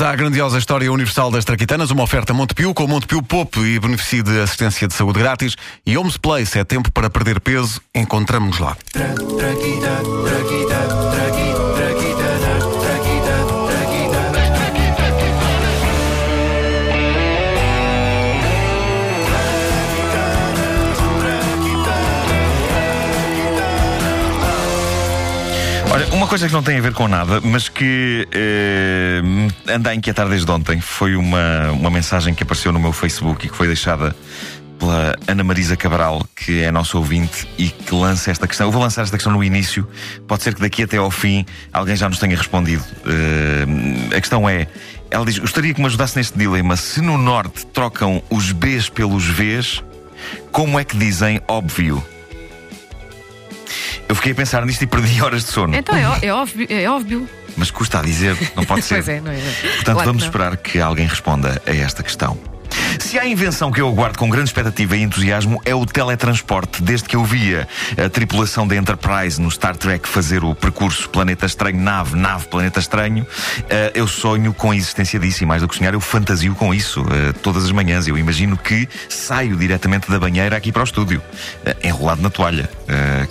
A grandiosa história universal das traquitanas, uma oferta Montepio com Montepio Pop e beneficie de assistência de saúde grátis. E Homes Place é tempo para perder peso. Encontramos-nos lá. Olha, uma coisa que não tem a ver com nada, mas que eh, anda a inquietar desde ontem foi uma, uma mensagem que apareceu no meu Facebook e que foi deixada pela Ana Marisa Cabral, que é nosso ouvinte e que lança esta questão. Eu vou lançar esta questão no início, pode ser que daqui até ao fim alguém já nos tenha respondido. Eh, a questão é: ela diz, gostaria que me ajudasse neste dilema. Se no Norte trocam os Bs pelos Vs, como é que dizem óbvio? Eu fiquei a pensar nisto e perdi horas de sono. Então é, ó- é óbvio, é óbvio. Mas custa a dizer, não pode ser. Pois é, não é? Portanto, Claro que vamos não. esperar que alguém responda a esta questão. Se há invenção que eu aguardo com grande expectativa e entusiasmo é o teletransporte. Desde que eu via a tripulação da Enterprise no Star Trek fazer o percurso planeta estranho, nave, nave, planeta estranho, eh, eu sonho com a existência disso e mais do que sonhar, eu fantasio com isso eh, todas as manhãs. Eu imagino que saio diretamente da banheira aqui para o estúdio, eh, enrolado na toalha,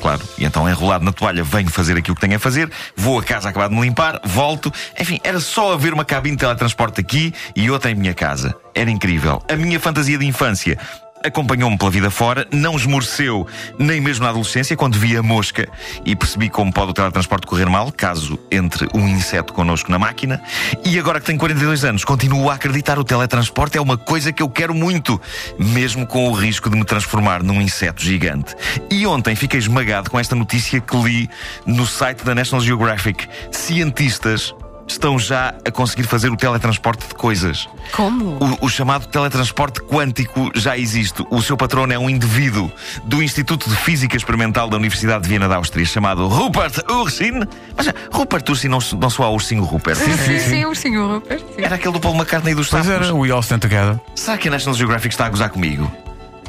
claro. E então, enrolado na toalha, venho fazer aquilo que tenho a fazer, vou a casa acabar de me limpar, volto. Enfim, era só haver uma cabine de teletransporte aqui e outra em minha casa. Era incrível. A minha fantasia de infância acompanhou-me pela vida fora, não esmoreceu nem mesmo na adolescência, quando vi a mosca e percebi como pode o teletransporte correr mal, caso entre um inseto connosco na máquina. E agora que tenho 42 anos, continuo a acreditar o teletransporte é uma coisa que eu quero muito, mesmo com o risco de me transformar num inseto gigante. E ontem fiquei esmagado com esta notícia que li no site da National Geographic. Cientistas estão já a conseguir fazer o teletransporte de coisas. Como? O, o chamado teletransporte quântico já existe. O seu patrono é um indivíduo do Instituto de Física Experimental da Universidade de Viena da Áustria, chamado Rupert Ursin. Mas Rupert Ursin não, não soa o ursinho Rupert. Sim, sim, sim, ursinho Rupert. sim. Era aquele do Paul McCartney dos Pois sapos. era, we all stand together. Será que a National Geographic está a gozar comigo?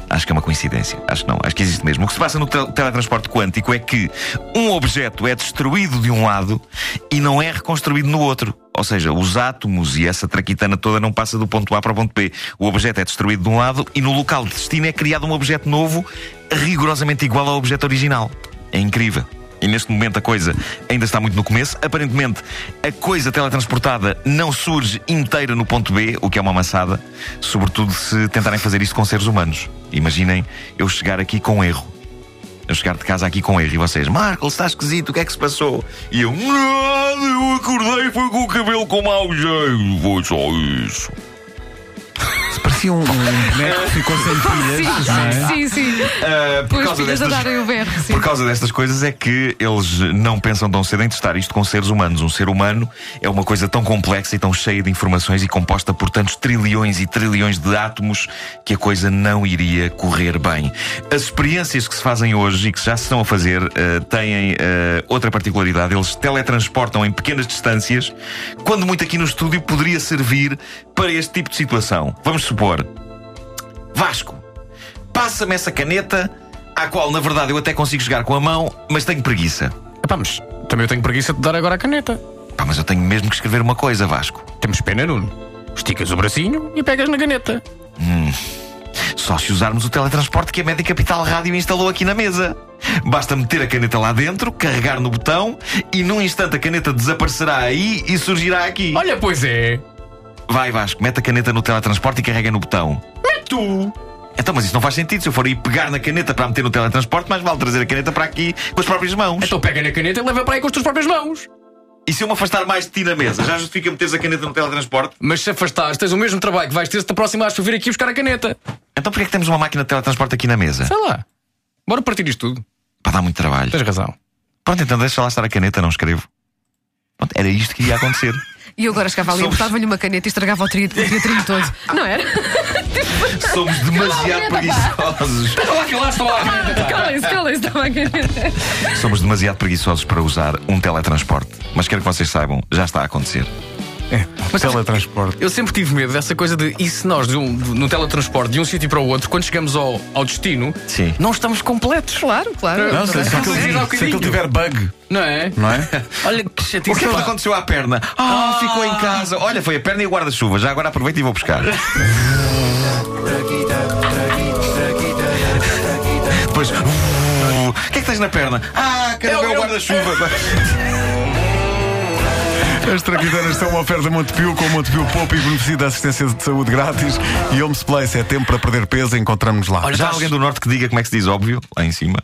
Acho que é uma coincidência. Acho que não. Acho que existe mesmo. O que se passa no tel- teletransporte quântico é que um objeto é destruído de um lado e não é reconstruído no outro. Ou seja, os átomos e essa traquitana toda não passa do ponto A para o ponto B. O objeto é destruído de um lado e no local de destino é criado um objeto novo rigorosamente igual ao objeto original. É incrível. E neste momento a coisa ainda está muito no começo. Aparentemente, a coisa teletransportada não surge inteira no ponto B, o que é uma amassada, sobretudo se tentarem fazer isto com seres humanos. Imaginem eu chegar aqui com erro. Eu chegar de casa aqui com erro e vocês, Marco, está esquisito, o que é que se passou? E eu, nada, eu acordei, foi com o cabelo com mau jeito, foi só isso. Um, um boneco que ficou sem pilhas. não é? Sim, sim, sim. Com as filhas a darem o berro, sim. Por causa destas coisas é que eles não pensam tão cedo em testar isto com seres humanos. Um ser humano é uma coisa tão complexa e tão cheia de informações e composta por tantos trilhões e trilhões de átomos que a coisa não iria correr bem. As experiências que se fazem hoje e que já se estão a fazer eh, têm eh, outra particularidade. Eles teletransportam em pequenas distâncias, quando muito aqui no estúdio poderia servir para este tipo de situação. Vamos supor, Vasco, passa-me essa caneta, à qual na verdade eu até consigo chegar com a mão, mas tenho preguiça. Epá, mas também eu tenho preguiça de dar agora a caneta. Pá, mas eu tenho mesmo que escrever uma coisa, Vasco. Temos pena, Nuno. Esticas o bracinho e pegas na caneta. Só se usarmos o teletransporte que a Média Capital Rádio instalou aqui na mesa. Basta meter a caneta lá dentro, carregar no botão e num instante a caneta desaparecerá aí e surgirá aqui. Olha, pois é. Vai, Vasco, mete a caneta no teletransporte e carrega no botão. Tu. Então, mas isso não faz sentido. Se eu for aí pegar na caneta para meter no teletransporte, mais vale trazer a caneta para aqui com as próprias mãos. Então pega na caneta e leva para aí com as tuas próprias mãos. E se eu me afastar mais de ti na mesa, já justifica meteres a caneta no teletransporte? Mas se afastares, tens o mesmo trabalho que vais ter se te aproximares para vir aqui buscar a caneta. Então porquê é que temos uma máquina de teletransporte aqui na mesa? Sei lá. Bora partir isto tudo. Para dar muito trabalho. Tens razão. Pronto, então deixa lá estar a caneta, não escrevo. Pronto, era isto que ia acontecer. E eu agora chegava ali, Somos- apertava-lhe uma caneta e estragava o tri- o teatrinho todo. Não era? Somos demasiado preguiçosos. Que lá está lá a caneta. Calem-se, calem-se, estava a caneta. Somos demasiado preguiçosos para usar um teletransporte. Mas quero que vocês saibam, já está a acontecer. É, Mas teletransporte. Eu sempre tive medo dessa coisa de e se nós, de um- de- no teletransporte, de um sítio para o outro, quando chegamos ao, ao destino, Sim. não estamos completos. Claro, claro. Não, se, se, aquilo, se aquilo tiver bug, Não é? não é? Olha que O chatice. que é que pá. aconteceu à perna? Ah, ficou em casa. Olha, foi a perna e o guarda-chuva. Já agora aproveito e vou buscar. Depois. uh, O que é que tens na perna? Ah, caramba, é o guarda-chuva. As traquitanas são uma oferta Montepio com Montepio Poupa e beneficio da assistência de saúde grátis. E Homes Place é tempo para perder peso. Encontramos lá. Olha, Já há alguém do norte que diga como é que se diz óbvio? Lá em cima.